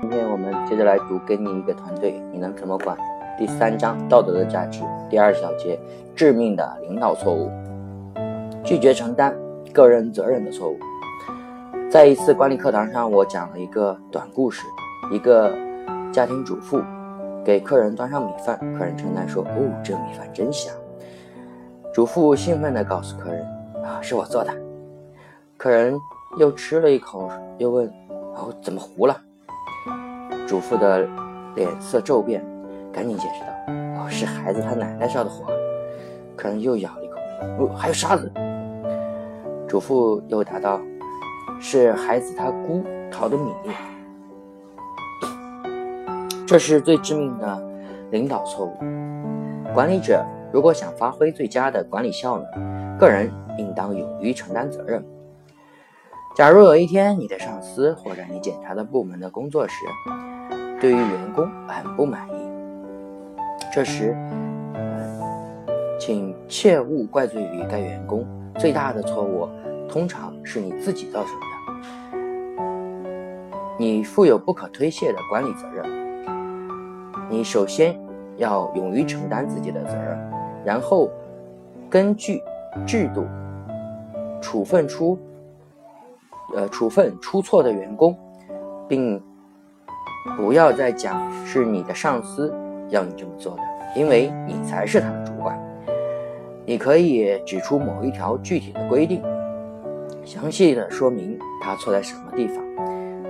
今天我们接着来读“给你一个团队，你能怎么管”第三章“道德的价值”第二小节“致命的领导错误”，拒绝承担个人责任的错误。在一次管理课堂上，我讲了一个短故事：一个家庭主妇给客人端上米饭，客人称赞说：“哦，这米饭真香。”主妇兴奋地告诉客人：“啊，是我做的。”客人又吃了一口，又问：“哦，怎么糊了？”主妇的脸色骤变，赶紧解释道：“哦，是孩子他奶奶烧的火。”客人又咬了一口：“哦，还有沙子。”主妇又答道：“是孩子他姑淘的米。”这是最致命的领导错误。管理者如果想发挥最佳的管理效能，个人应当勇于承担责任。假如有一天你的上司或者你检查的部门的工作时，对于员工很不满意，这时，请切勿怪罪于该员工。最大的错误通常是你自己造成的。你负有不可推卸的管理责任，你首先要勇于承担自己的责任，然后根据制度处分出。呃，处分出错的员工，并不要再讲是你的上司要你这么做的，因为你才是他的主管。你可以指出某一条具体的规定，详细的说明他错在什么地方，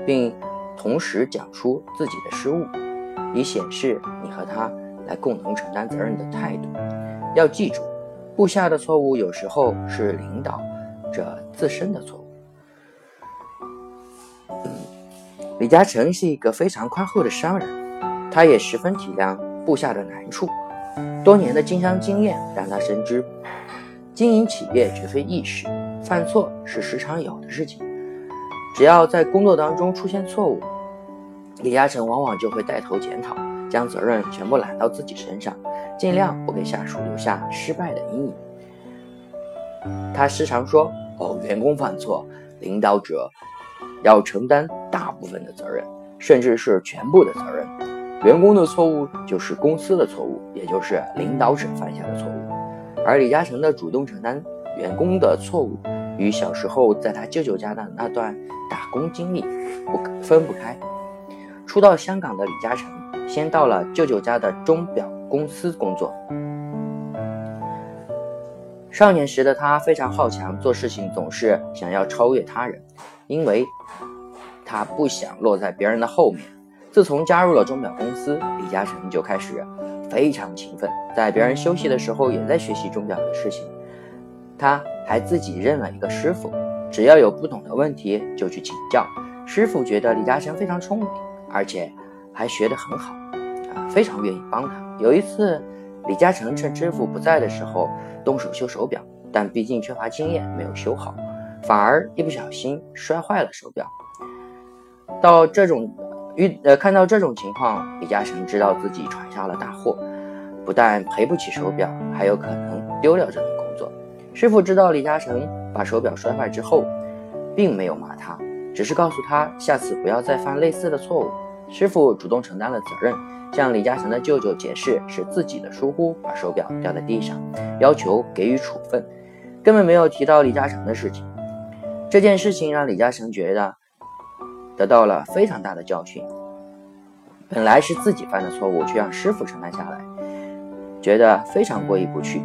并同时讲出自己的失误，以显示你和他来共同承担责任的态度。要记住，部下的错误有时候是领导者自身的错李嘉诚是一个非常宽厚的商人，他也十分体谅部下的难处。多年的经商经验让他深知，经营企业绝非易事，犯错是时常有的事情。只要在工作当中出现错误，李嘉诚往往就会带头检讨，将责任全部揽到自己身上，尽量不给下属留下失败的阴影。他时常说：“哦，员工犯错，领导者。”要承担大部分的责任，甚至是全部的责任。员工的错误就是公司的错误，也就是领导者犯下的错误。而李嘉诚的主动承担员工的错误，与小时候在他舅舅家的那段打工经历不分不开。初到香港的李嘉诚，先到了舅舅家的钟表公司工作。少年时的他非常好强，做事情总是想要超越他人。因为他不想落在别人的后面。自从加入了钟表公司，李嘉诚就开始非常勤奋，在别人休息的时候也在学习钟表的事情。他还自己认了一个师傅，只要有不懂的问题就去请教。师傅觉得李嘉诚非常聪明，而且还学得很好，啊，非常愿意帮他。有一次，李嘉诚趁师傅不在的时候动手修手表，但毕竟缺乏经验，没有修好。反而一不小心摔坏了手表。到这种遇呃看到这种情况，李嘉诚知道自己闯下了大祸，不但赔不起手表，还有可能丢掉这份工作。师傅知道李嘉诚把手表摔坏之后，并没有骂他，只是告诉他下次不要再犯类似的错误。师傅主动承担了责任，向李嘉诚的舅舅解释是自己的疏忽把手表掉在地上，要求给予处分，根本没有提到李嘉诚的事情。这件事情让李嘉诚觉得得到了非常大的教训。本来是自己犯的错误，却让师傅承担下来，觉得非常过意不去，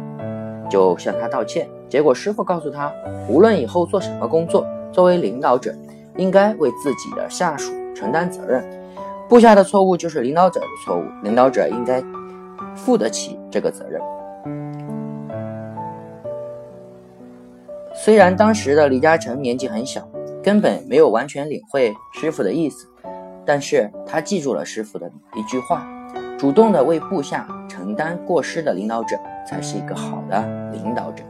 就向他道歉。结果师傅告诉他，无论以后做什么工作，作为领导者，应该为自己的下属承担责任。部下的错误就是领导者的错误，领导者应该负得起这个责任。虽然当时的李嘉诚年纪很小，根本没有完全领会师傅的意思，但是他记住了师傅的一句话：主动的为部下承担过失的领导者，才是一个好的领导者。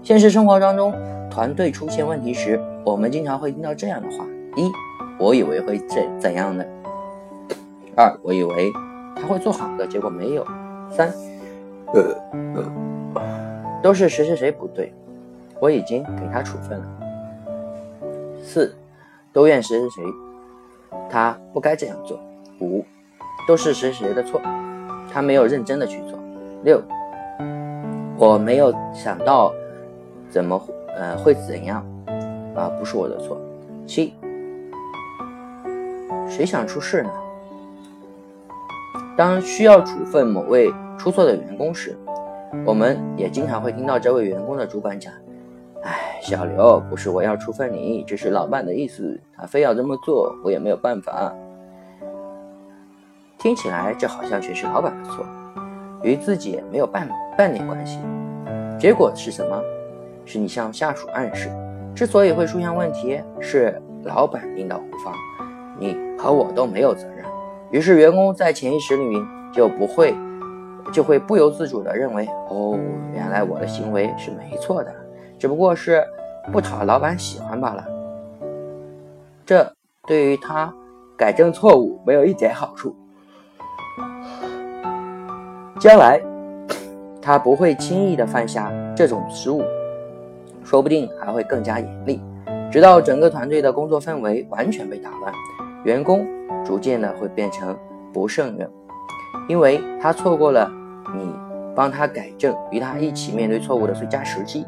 现实生活当中，团队出现问题时，我们经常会听到这样的话：一，我以为会怎怎样的；二，我以为他会做好的，结果没有；三，呃呃，都是谁谁谁不对。我已经给他处分了。四，都怨谁谁谁，他不该这样做。五，都是谁谁的错，他没有认真的去做。六，我没有想到怎么呃会怎样啊，不是我的错。七，谁想出事呢？当需要处分某位出错的员工时，我们也经常会听到这位员工的主管讲：“哎，小刘，不是我要处分你，这是老板的意思，他非要这么做，我也没有办法。”听起来这好像全是老板的错，与自己没有半半点关系。结果是什么？是你向下属暗示，之所以会出现问题，是老板领导无方，你和我都没有责任。于是员工在潜意识里面就不会，就会不由自主地认为，哦，原来我的行为是没错的，只不过是不讨老板喜欢罢了。这对于他改正错误没有一点好处。将来，他不会轻易的犯下这种失误，说不定还会更加严厉，直到整个团队的工作氛围完全被打乱，员工逐渐的会变成不胜任，因为他错过了你帮他改正、与他一起面对错误的最佳时机。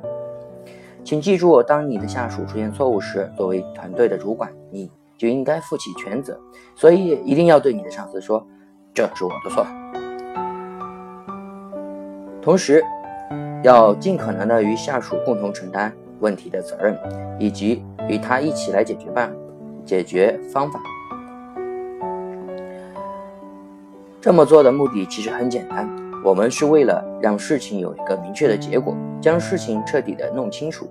请记住，当你的下属出现错误时，作为团队的主管，你就应该负起全责，所以一定要对你的上司说：“这是我的错。”同时，要尽可能的与下属共同承担问题的责任，以及与他一起来解决办解决方法。这么做的目的其实很简单，我们是为了让事情有一个明确的结果，将事情彻底的弄清楚，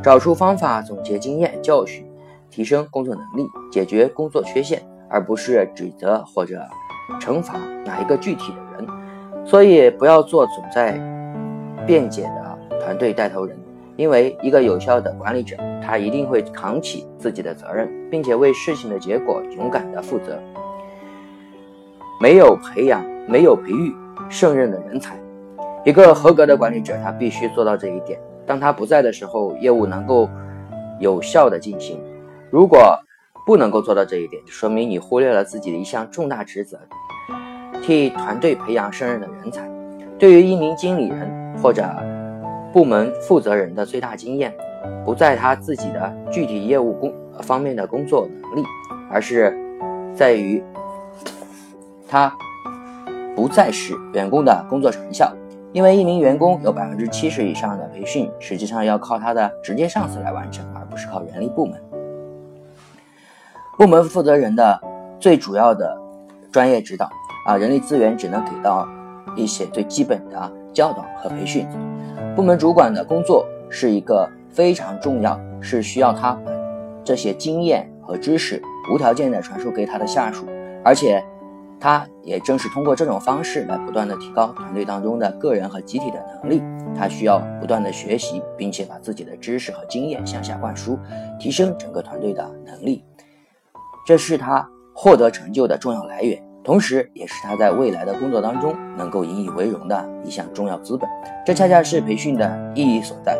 找出方法，总结经验教训，提升工作能力，解决工作缺陷，而不是指责或者惩罚哪一个具体的人。所以不要做总在辩解的团队带头人，因为一个有效的管理者，他一定会扛起自己的责任，并且为事情的结果勇敢的负责。没有培养，没有培育胜任的人才，一个合格的管理者，他必须做到这一点。当他不在的时候，业务能够有效的进行。如果不能够做到这一点，说明你忽略了自己的一项重大职责。替团队培养胜任的人才，对于一名经理人或者部门负责人的最大经验，不在他自己的具体业务工方面的工作能力，而是在于他不再是员工的工作成效。因为一名员工有百分之七十以上的培训，实际上要靠他的直接上司来完成，而不是靠人力部门。部门负责人的最主要的专业指导。啊，人力资源只能给到一些最基本的教导和培训。部门主管的工作是一个非常重要，是需要他这些经验和知识无条件的传授给他的下属，而且他也正是通过这种方式来不断的提高团队当中的个人和集体的能力。他需要不断的学习，并且把自己的知识和经验向下灌输，提升整个团队的能力，这是他获得成就的重要来源。同时，也是他在未来的工作当中能够引以为荣的一项重要资本。这恰恰是培训的意义所在。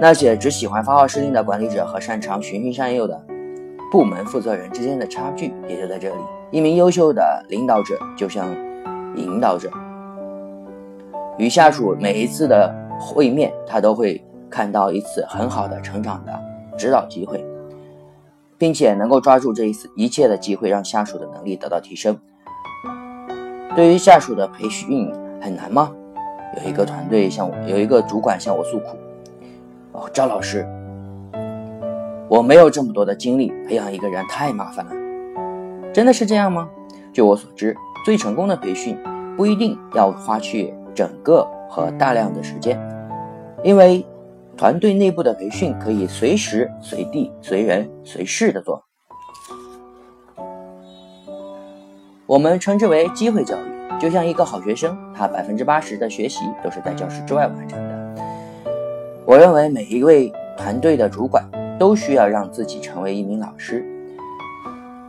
那些只喜欢发号施令的管理者和擅长循循善诱的部门负责人之间的差距也就在这里。一名优秀的领导者就像引导者，与下属每一次的会面，他都会看到一次很好的成长的指导机会。并且能够抓住这一次一切的机会，让下属的能力得到提升。对于下属的培训很难吗？有一个团队向我，有一个主管向我诉苦：“哦，赵老师，我没有这么多的精力，培养一个人太麻烦了。”真的是这样吗？据我所知，最成功的培训不一定要花去整个和大量的时间，因为。团队内部的培训可以随时随地、随人随事的做，我们称之为机会教育。就像一个好学生，他百分之八十的学习都是在教室之外完成的。我认为每一位团队的主管都需要让自己成为一名老师，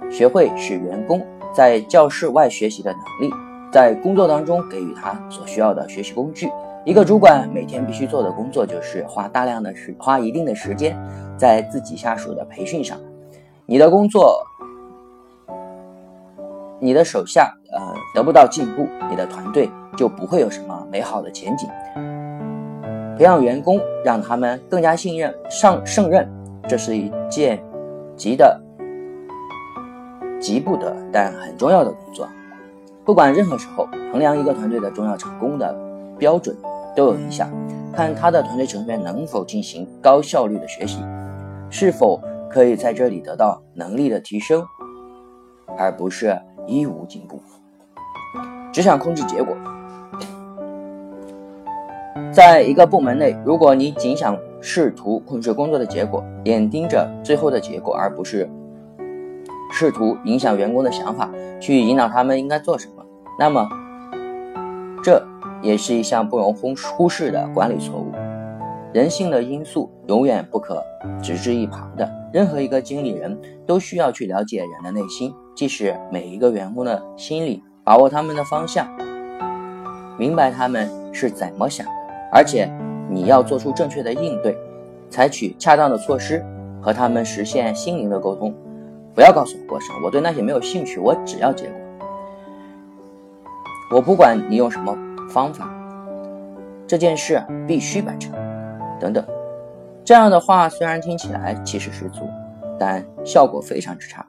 学会使员工在教室外学习的能力，在工作当中给予他所需要的学习工具，一个主管每天必须做的工作就是花大量的时花一定的时间在自己下属的培训上。你的工作，你的手下呃得不到进步，你的团队就不会有什么美好的前景。培养员工，让他们更加信任、上胜任，这是一件急的、急不得但很重要的工作。不管任何时候，衡量一个团队的重要成功的标准都有以下：看他的团队成员能否进行高效率的学习，是否可以在这里得到能力的提升，而不是一无进步，只想控制结果。在一个部门内，如果你仅想试图控制工作的结果，眼盯着最后的结果，而不是试图影响员工的想法，去引导他们应该做什么，那么这也是一项不容忽忽视的管理错误。人性的因素永远不可置之一旁的，任何一个经理人都需要去了解人的内心，即使每一个员工的心理，把握他们的方向，明白他们是怎么想的。而且你要做出正确的应对，采取恰当的措施，和他们实现心灵的沟通。不要告诉我过程，我对那些没有兴趣，我只要结果。我不管你用什么方法，这件事必须完成。等等，这样的话虽然听起来气势十足，但效果非常之差，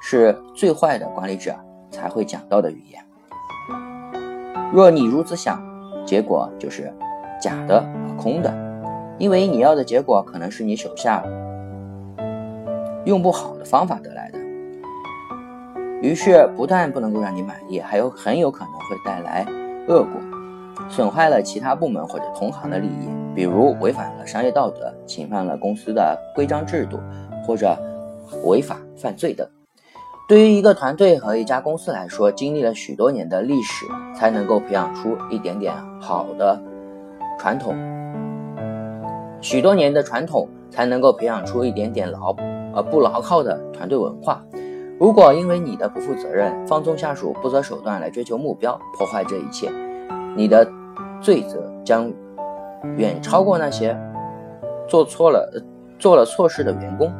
是最坏的管理者才会讲到的语言。若你如此想，结果就是。假的和空的，因为你要的结果可能是你手下用不好的方法得来的，于是不但不能够让你满意，还有很有可能会带来恶果，损害了其他部门或者同行的利益，比如违反了商业道德，侵犯了公司的规章制度，或者违法犯罪等。对于一个团队和一家公司来说，经历了许多年的历史，才能够培养出一点点好的。传统，许多年的传统才能够培养出一点点牢，呃不牢靠的团队文化。如果因为你的不负责任、放纵下属、不择手段来追求目标，破坏这一切，你的罪责将远超过那些做错了、做了错事的员工。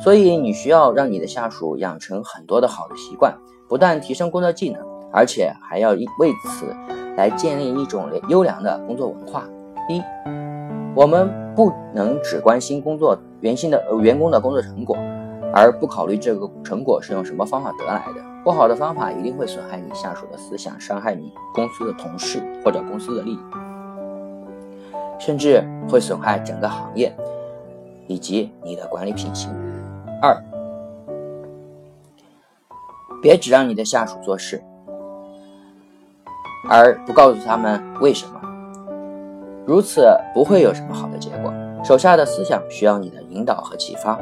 所以，你需要让你的下属养成很多的好的习惯，不但提升工作技能，而且还要为此来建立一种优良的工作文化。一，我们不能只关心工作原先的员工的工作成果，而不考虑这个成果是用什么方法得来的。不好的方法一定会损害你下属的思想，伤害你公司的同事或者公司的利益，甚至会损害整个行业以及你的管理品行。二，别只让你的下属做事，而不告诉他们为什么。如此不会有什么好的结果。手下的思想需要你的引导和启发，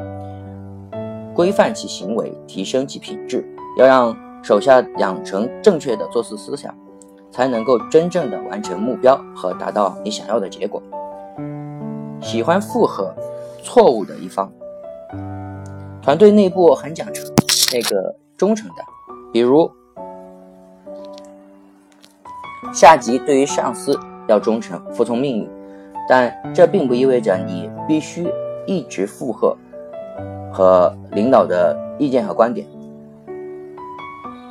规范其行为，提升其品质。要让手下养成正确的做事思想，才能够真正的完成目标和达到你想要的结果。喜欢附和错误的一方，团队内部很讲诚那个忠诚的，比如下级对于上司。要忠诚、服从命令，但这并不意味着你必须一直附和和领导的意见和观点。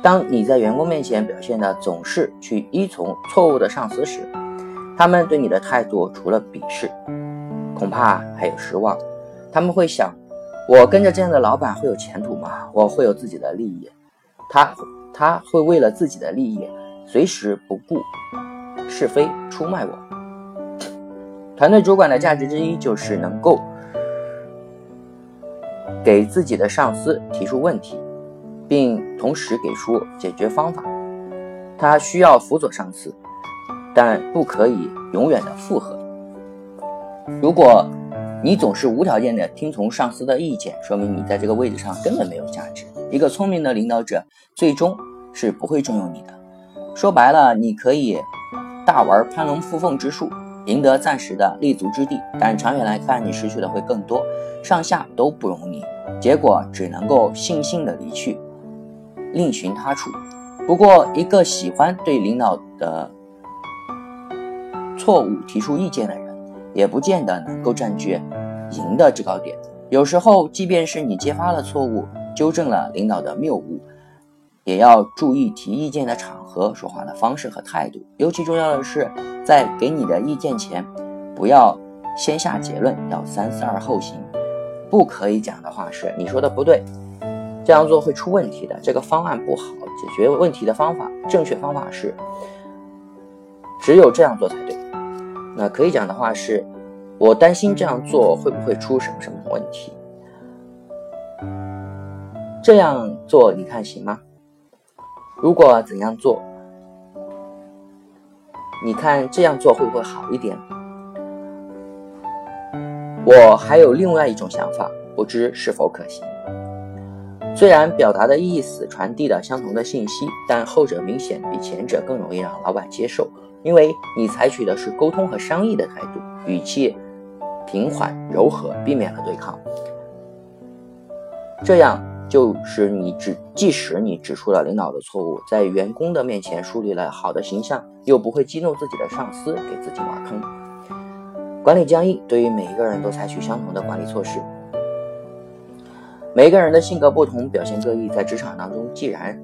当你在员工面前表现的总是去依从错误的上司时，他们对你的态度除了鄙视，恐怕还有失望。他们会想：我跟着这样的老板会有前途吗？我会有自己的利益，他他会为了自己的利益随时不顾。是非出卖我。团队主管的价值之一就是能够给自己的上司提出问题，并同时给出解决方法。他需要辅佐上司，但不可以永远的附和。如果你总是无条件的听从上司的意见，说明你在这个位置上根本没有价值。一个聪明的领导者最终是不会重用你的。说白了，你可以。大玩攀龙附凤之术，赢得暂时的立足之地，但长远来看，你失去的会更多，上下都不容你，结果只能够悻悻的离去，另寻他处。不过，一个喜欢对领导的错误提出意见的人，也不见得能够占据赢的制高点。有时候，即便是你揭发了错误，纠正了领导的谬误，也要注意提意见的场合、说话的方式和态度。尤其重要的是，在给你的意见前，不要先下结论，要三思而后行。不可以讲的话是你说的不对，这样做会出问题的。这个方案不好，解决问题的方法，正确方法是只有这样做才对。那可以讲的话是，我担心这样做会不会出什么什么问题？这样做你看行吗？如果怎样做，你看这样做会不会好一点？我还有另外一种想法，不知是否可行。虽然表达的意思传递的相同的信息，但后者明显比前者更容易让老板接受，因为你采取的是沟通和商议的态度，语气平缓柔和，避免了对抗。这样就是你指，即使你指出了领导的错误，在员工的面前树立了好的形象，又不会激怒自己的上司，给自己挖坑。管理僵硬，对于每一个人都采取相同的管理措施。每一个人的性格不同，表现各异，在职场当中，既然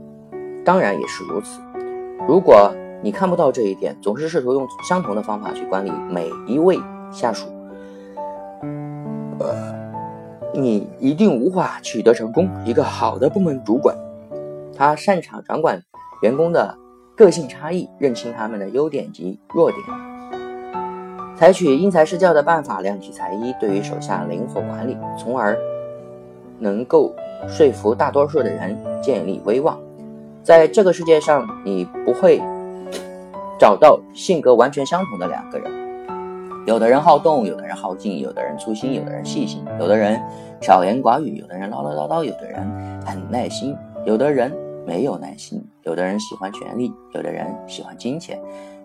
当然也是如此。如果你看不到这一点，总是试图用相同的方法去管理每一位下属，呃，你一定无法取得成功。一个好的部门主管，他擅长掌管员工的个性差异，认清他们的优点及弱点。采取因材施教的办法，量体裁衣，对于手下灵活管理，从而能够说服大多数的人建立威望。在这个世界上，你不会找到性格完全相同的两个人。有的人好动，有的人好静，有的人粗心，有的人细心，有的人少言寡语，有的人唠唠叨叨，有的人很耐心，有的人没有耐心，有的人喜欢权力，有的人喜欢金钱。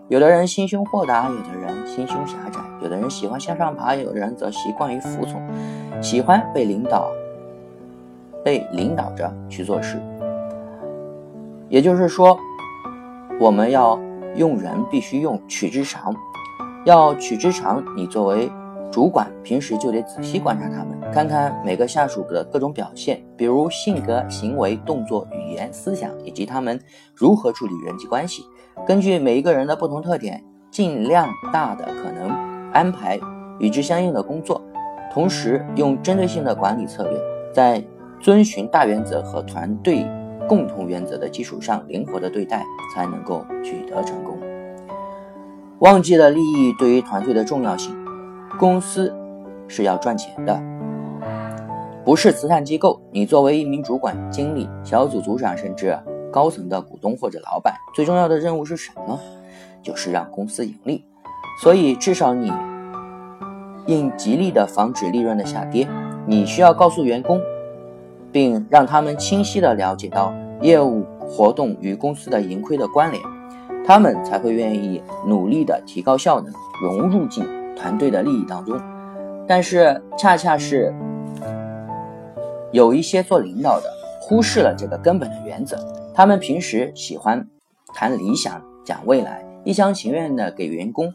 有的人心胸豁达，有的人心胸狭窄，有的人喜欢向上爬，有的人则习惯于服从，喜欢被领导被领导着去做事。也就是说，我们要用人，必须用取之长。要取之长，你作为主管，平时就得仔细观察他们，看看每个下属的各种表现，比如性格、行为、动作、语言、思想，以及他们如何处理人际关系。根据每一个人的不同特点，尽量大的可能安排与之相应的工作，同时用针对性的管理策略，在遵循大原则和团队共同原则的基础上灵活的对待，才能够取得成功。忘记了利益对于团队的重要性，公司是要赚钱的，不是慈善机构。你作为一名主管、经理、小组组长，甚至。高层的股东或者老板最重要的任务是什么？就是让公司盈利。所以，至少你应极力的防止利润的下跌。你需要告诉员工，并让他们清晰的了解到业务活动与公司的盈亏的关联，他们才会愿意努力的提高效能，融入进团队的利益当中。但是，恰恰是有一些做领导的忽视了这个根本的原则。他们平时喜欢谈理想、讲未来，一厢情愿地给员工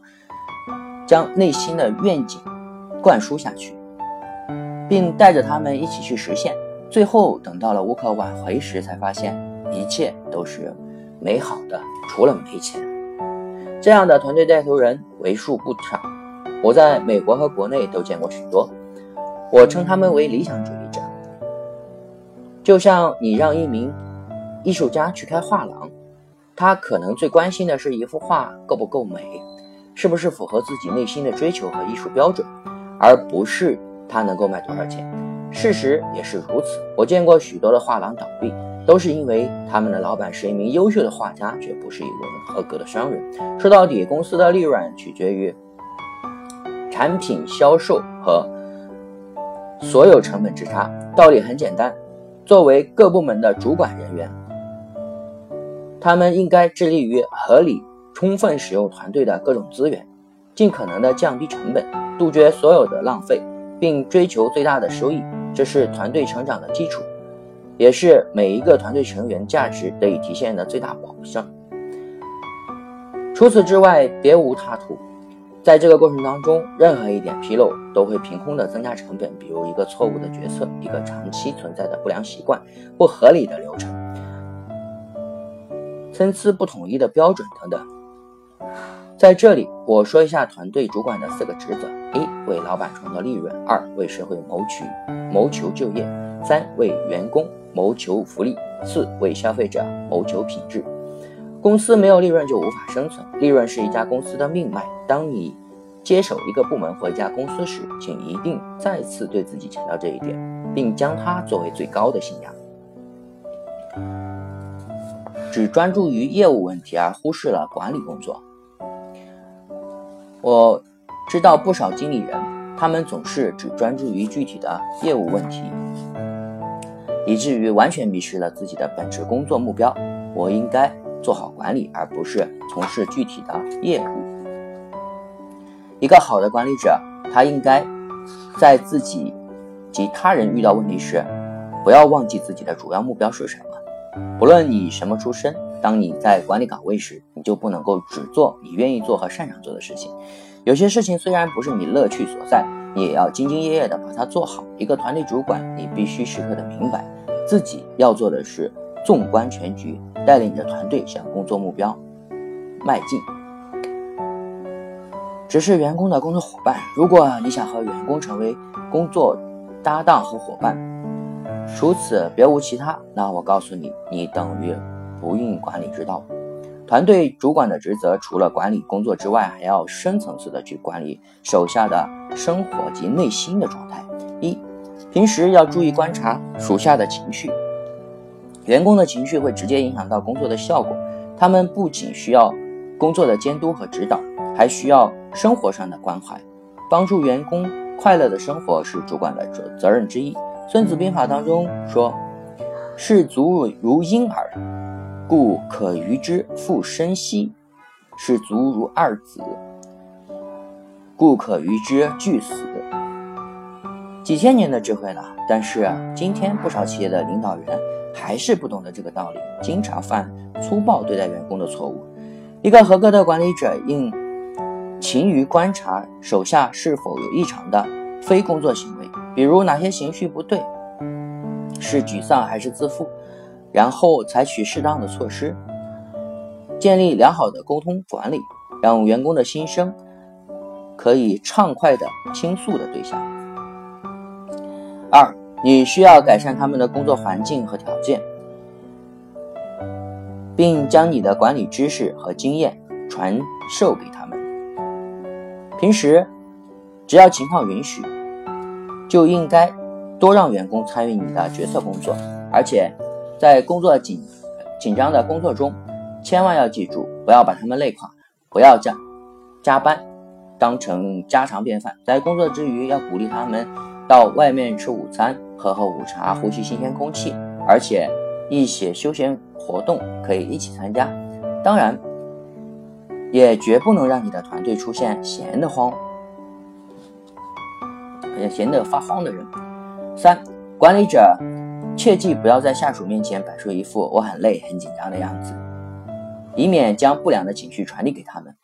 将内心的愿景灌输下去，并带着他们一起去实现。最后等到了无可挽回时，才发现一切都是美好的，除了没钱。这样的团队带头人为数不少，我在美国和国内都见过许多。我称他们为理想主义者，就像你让一名。艺术家去开画廊，他可能最关心的是一幅画够不够美，是不是符合自己内心的追求和艺术标准，而不是他能够卖多少钱。事实也是如此。我见过许多的画廊倒闭，都是因为他们的老板是一名优秀的画家，却不是一个合格的商人。说到底，公司的利润取决于产品销售和所有成本之差。道理很简单，作为各部门的主管人员。他们应该致力于合理、充分使用团队的各种资源，尽可能的降低成本，杜绝所有的浪费，并追求最大的收益。这是团队成长的基础，也是每一个团队成员价值得以体现的最大保障。除此之外，别无他途。在这个过程当中，任何一点纰漏都会凭空的增加成本，比如一个错误的决策，一个长期存在的不良习惯，不合理的流程，参差不统一的标准等等。在这里，我说一下团队主管的四个职责：一、为老板创造利润；二、为社会谋取谋求就业；三、为员工谋求福利；四、为消费者谋求品质。公司没有利润就无法生存，利润是一家公司的命脉。当你接手一个部门或一家公司时，请一定再次对自己强调这一点，并将它作为最高的信仰。只专注于业务问题而忽视了管理工作。我知道不少经理人，他们总是只专注于具体的业务问题，以至于完全迷失了自己的本职工作目标。我应该做好管理，而不是从事具体的业务。一个好的管理者，他应该在自己及他人遇到问题时，不要忘记自己的主要目标是什么。不论你什么出身。当你在管理岗位时，你就不能够只做你愿意做和擅长做的事情。有些事情虽然不是你乐趣所在，也要兢兢业业的把它做好。一个团队主管，你必须时刻的明白，自己要做的是纵观全局，带领着团队向工作目标迈进。只是员工的工作伙伴，如果你想和员工成为工作搭档和伙伴，除此别无其他，那我告诉你，你等于。不运管理之道，团队主管的职责除了管理工作之外，还要深层次的去管理手下的生活及内心的状态。一，平时要注意观察属下的情绪，员工的情绪会直接影响到工作的效果。他们不仅需要工作的监督和指导，还需要生活上的关怀。帮助员工快乐的生活是主管的责责任之一。孙子兵法当中说：“视足如婴儿。”故可与之复生息，是足如二子，故可与之俱死。几千年的智慧了，但是今天不少企业的领导人还是不懂得这个道理，经常犯粗暴对待员工的错误。一个合格的管理者应勤于观察手下是否有异常的非工作行为，比如哪些情绪不对，是沮丧还是自负。然后采取适当的措施，建立良好的沟通管理，让员工的心声可以畅快的倾诉的对象。二，你需要改善他们的工作环境和条件，并将你的管理知识和经验传授给他们。平时，只要情况允许，就应该多让员工参与你的决策工作，而且。在工作紧紧张的工作中，千万要记住，不要把他们累垮，不要将加班当成家常便饭。在工作之余，要鼓励他们到外面吃午餐、喝喝午茶、呼吸新鲜空气，而且一些休闲活动可以一起参加。当然，也绝不能让你的团队出现闲得慌、也闲得发慌的人。三，管理者。切记不要在下属面前摆出一副我很累、很紧张的样子，以免将不良的情绪传递给他们。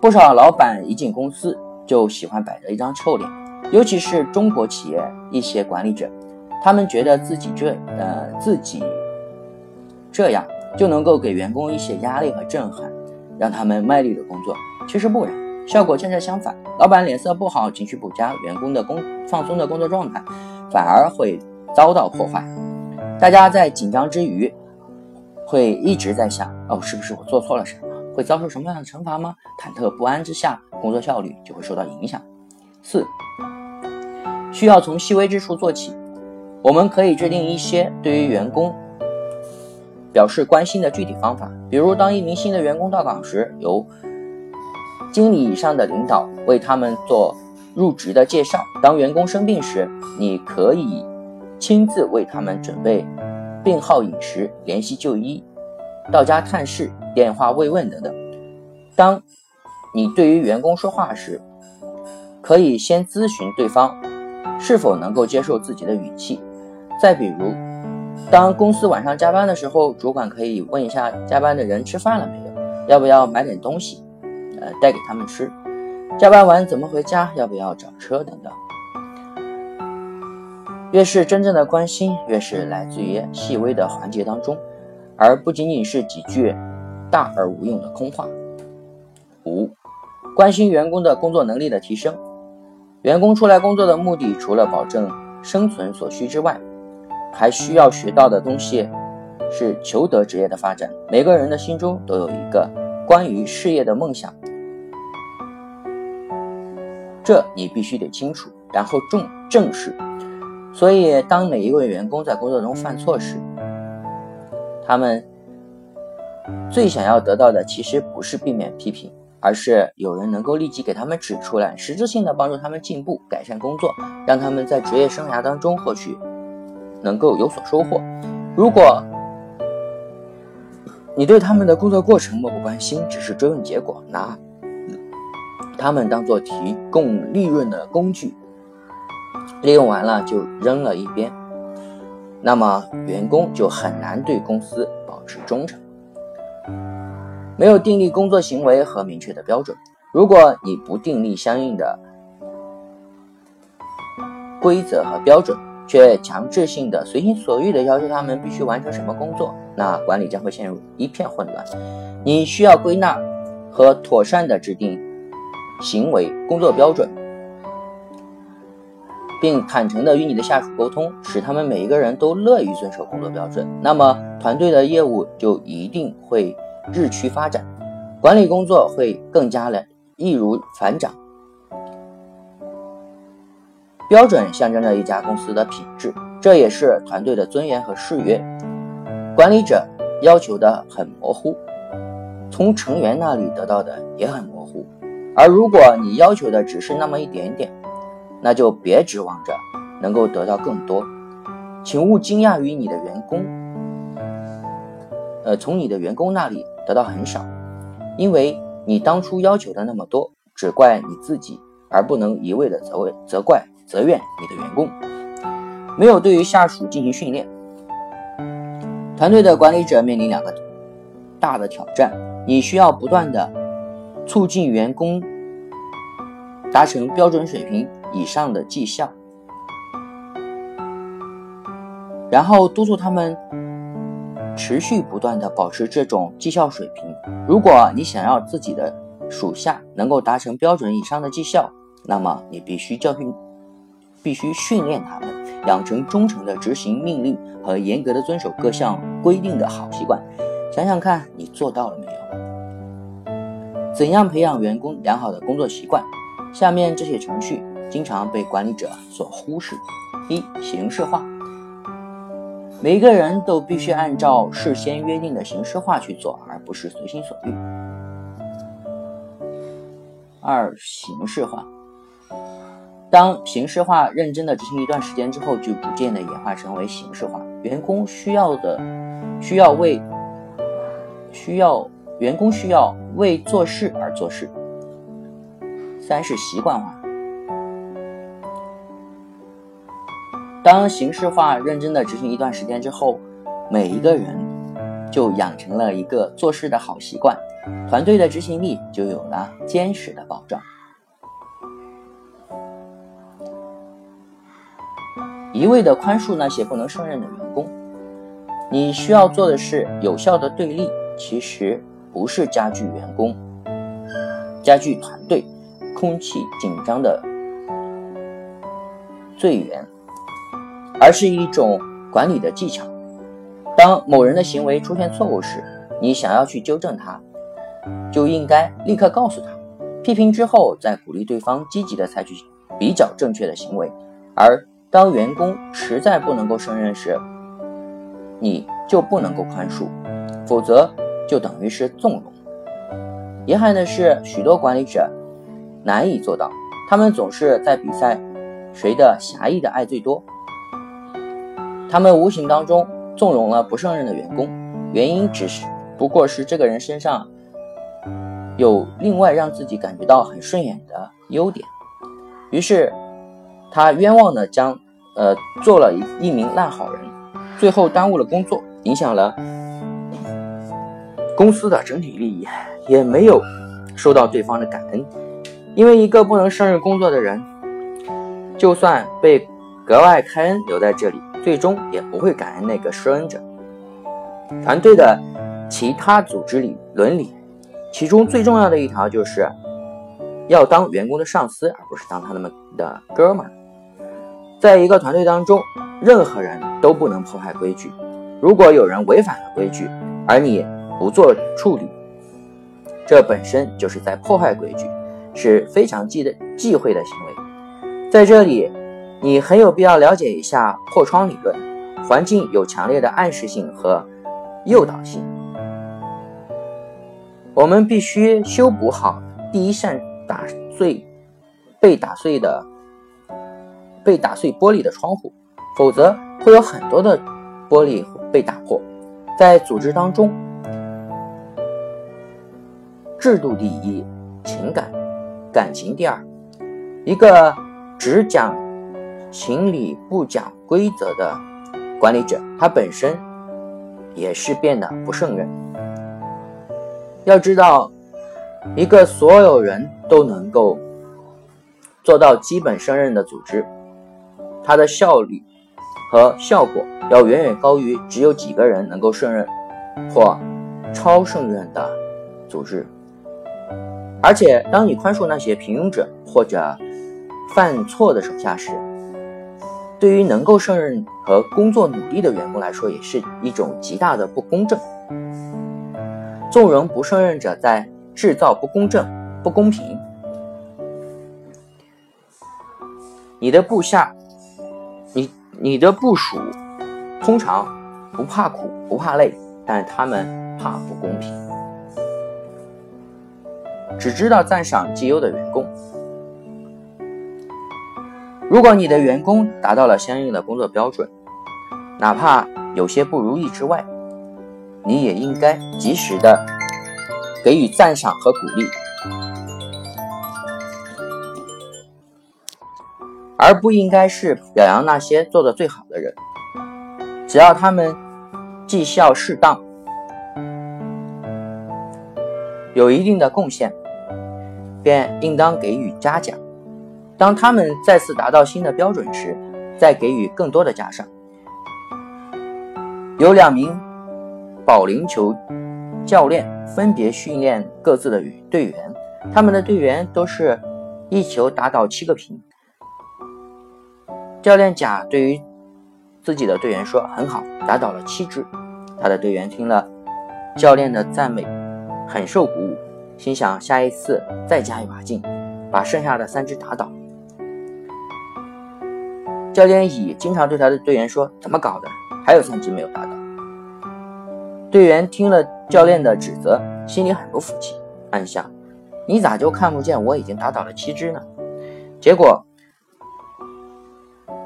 不少老板一进公司就喜欢摆着一张臭脸，尤其是中国企业一些管理者，他们觉得自己这呃自己这样就能够给员工一些压力和震撼，让他们卖力的工作。其实不然，效果恰恰相反。老板脸色不好，情绪不佳，员工的工放松的工作状态反而会。遭到破坏，大家在紧张之余，会一直在想：哦，是不是我做错了什么？会遭受什么样的惩罚吗？忐忑不安之下，工作效率就会受到影响。四，需要从细微之处做起。我们可以制定一些对于员工表示关心的具体方法，比如，当一名新的员工到岗时，由经理以上的领导为他们做入职的介绍；当员工生病时，你可以。亲自为他们准备病号、饮食、联系就医、到家探视、电话慰问等等。当你对于员工说话时，可以先咨询对方是否能够接受自己的语气。再比如，当公司晚上加班的时候，主管可以问一下加班的人吃饭了没有，要不要买点东西，呃，带给他们吃。加班完怎么回家？要不要找车？等等。越是真正的关心，越是来自于细微的环节当中，而不仅仅是几句大而无用的空话。五、关心员工的工作能力的提升。员工出来工作的目的，除了保证生存所需之外，还需要学到的东西是求得职业的发展。每个人的心中都有一个关于事业的梦想，这你必须得清楚，然后重正视。所以，当每一位员工在工作中犯错时，他们最想要得到的其实不是避免批评，而是有人能够立即给他们指出来，实质性的帮助他们进步、改善工作，让他们在职业生涯当中获取能够有所收获。如果你对他们的工作过程漠不关心，只是追问结果，拿他们当做提供利润的工具。利用完了就扔了一边，那么员工就很难对公司保持忠诚。没有订立工作行为和明确的标准，如果你不订立相应的规则和标准，却强制性的随心所欲的要求他们必须完成什么工作，那管理将会陷入一片混乱。你需要归纳和妥善的制定行为工作标准。并坦诚地与你的下属沟通，使他们每一个人都乐于遵守工作标准，那么团队的业务就一定会日趋发展，管理工作会更加的易如反掌。标准象征着一家公司的品质，这也是团队的尊严和誓约。管理者要求的很模糊，从成员那里得到的也很模糊，而如果你要求的只是那么一点点。那就别指望着能够得到更多，请勿惊讶于你的员工，呃，从你的员工那里得到很少，因为你当初要求的那么多，只怪你自己，而不能一味的责问、责怪、责怨你的员工。没有对于下属进行训练，团队的管理者面临两个大的挑战：你需要不断的促进员工达成标准水平。以上的绩效，然后督促他们持续不断的保持这种绩效水平。如果你想要自己的属下能够达成标准以上的绩效，那么你必须教训，必须训练他们养成忠诚的执行命令和严格的遵守各项规定的好习惯。想想看，你做到了没有？怎样培养员工良好的工作习惯？下面这些程序。经常被管理者所忽视。一、形式化，每个人都必须按照事先约定的形式化去做，而不是随心所欲。二、形式化，当形式化认真的执行一段时间之后，就逐渐的演化成为形式化。员工需要的，需要为需要员工需要为做事而做事。三是习惯化。当形式化认真的执行一段时间之后，每一个人就养成了一个做事的好习惯，团队的执行力就有了坚实的保障。一味的宽恕那些不能胜任的员工，你需要做的是有效的对立，其实不是加剧员工、加剧团队空气紧张的最源。而是一种管理的技巧。当某人的行为出现错误时，你想要去纠正他，就应该立刻告诉他，批评之后再鼓励对方积极的采取比较正确的行为。而当员工实在不能够胜任时，你就不能够宽恕，否则就等于是纵容。遗憾的是，许多管理者难以做到，他们总是在比赛谁的狭义的爱最多。他们无形当中纵容了不胜任的员工，原因只是不过是这个人身上有另外让自己感觉到很顺眼的优点，于是他冤枉的将呃做了一一名烂好人，最后耽误了工作，影响了公司的整体利益，也没有收到对方的感恩。因为一个不能胜任工作的人，就算被格外开恩留在这里，最终也不会感恩那个施恩者。团队的其他组织里伦理，其中最重要的一条就是要当员工的上司，而不是当他们的哥们儿。在一个团队当中，任何人都不能破坏规矩。如果有人违反了规矩，而你不做处理，这本身就是在破坏规矩，是非常忌的忌讳的行为。在这里，你很有必要了解一下破窗理论。环境有强烈的暗示性和诱导性，我们必须修补好第一扇打碎被打碎的被打碎玻璃的窗户，否则会有很多的玻璃被打破。在组织当中。制度第一，情感、感情第二。一个只讲情理不讲规则的管理者，他本身也是变得不胜任。要知道，一个所有人都能够做到基本胜任的组织，它的效率和效果要远远高于只有几个人能够胜任或超胜任的组织。而且，当你宽恕那些平庸者或者犯错的手下时，对于能够胜任和工作努力的员工来说，也是一种极大的不公正。纵容不胜任者在制造不公正、不公平。你的部下，你你的部属，通常不怕苦不怕累，但他们怕不公平。只知道赞赏绩优的员工。如果你的员工达到了相应的工作标准，哪怕有些不如意之外，你也应该及时的给予赞赏和鼓励，而不应该是表扬那些做的最好的人。只要他们绩效适当，有一定的贡献。便应当给予嘉奖。当他们再次达到新的标准时，再给予更多的加赏。有两名保龄球教练分别训练各自的队员，他们的队员都是一球打倒七个瓶。教练甲对于自己的队员说：“很好，打倒了七只。”他的队员听了教练的赞美，很受鼓舞。心想下一次再加一把劲，把剩下的三只打倒。教练乙经常对他的队员说：“怎么搞的？还有三只没有打倒。”队员听了教练的指责，心里很不服气，暗想：“你咋就看不见我已经打倒了七只呢？”结果，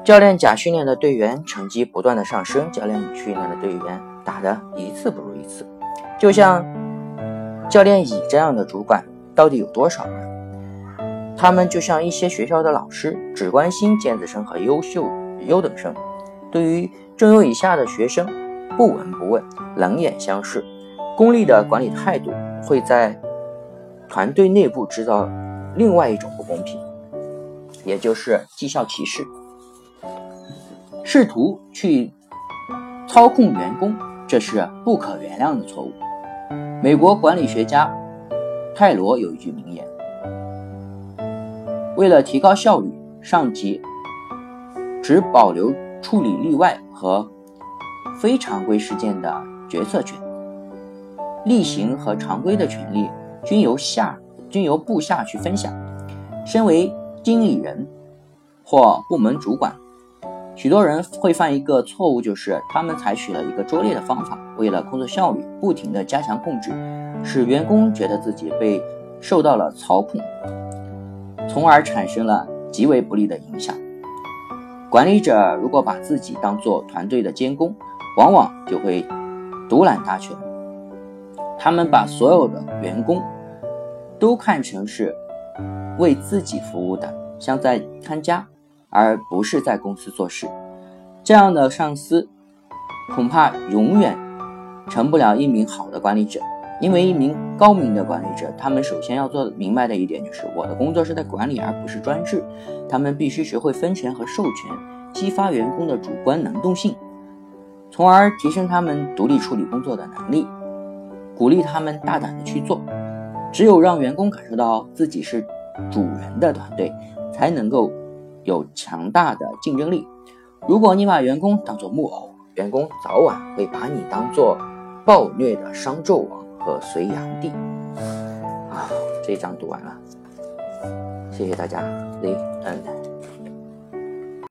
教练甲训练的队员成绩不断的上升，教练乙训练的队员打的一次不如一次，就像。教练乙这样的主管到底有多少呢？他们就像一些学校的老师，只关心尖子生和优秀优等生，对于中优以下的学生不闻不问，冷眼相视。功利的管理态度会在团队内部制造另外一种不公平，也就是绩效歧视。试图去操控员工，这是不可原谅的错误。美国管理学家泰罗有一句名言：“为了提高效率，上级只保留处理例外和非常规事件的决策权，例行和常规的权利均由下均由部下去分享。身为经理人或部门主管。”许多人会犯一个错误，就是他们采取了一个拙劣的方法，为了工作效率，不停地加强控制，使员工觉得自己被受到了操控，从而产生了极为不利的影响。管理者如果把自己当做团队的监工，往往就会独揽大权。他们把所有的员工都看成是为自己服务的，像在看家。而不是在公司做事，这样的上司恐怕永远成不了一名好的管理者。因为一名高明的管理者，他们首先要做明白的一点就是，我的工作是在管理，而不是专制。他们必须学会分权和授权，激发员工的主观能动性，从而提升他们独立处理工作的能力，鼓励他们大胆的去做。只有让员工感受到自己是主人的团队，才能够有强大的竞争力。如果你把员工当做木偶，员工早晚会把你当做暴虐的商纣王。和隋炀帝啊，这一章读完了，谢谢大家，The end。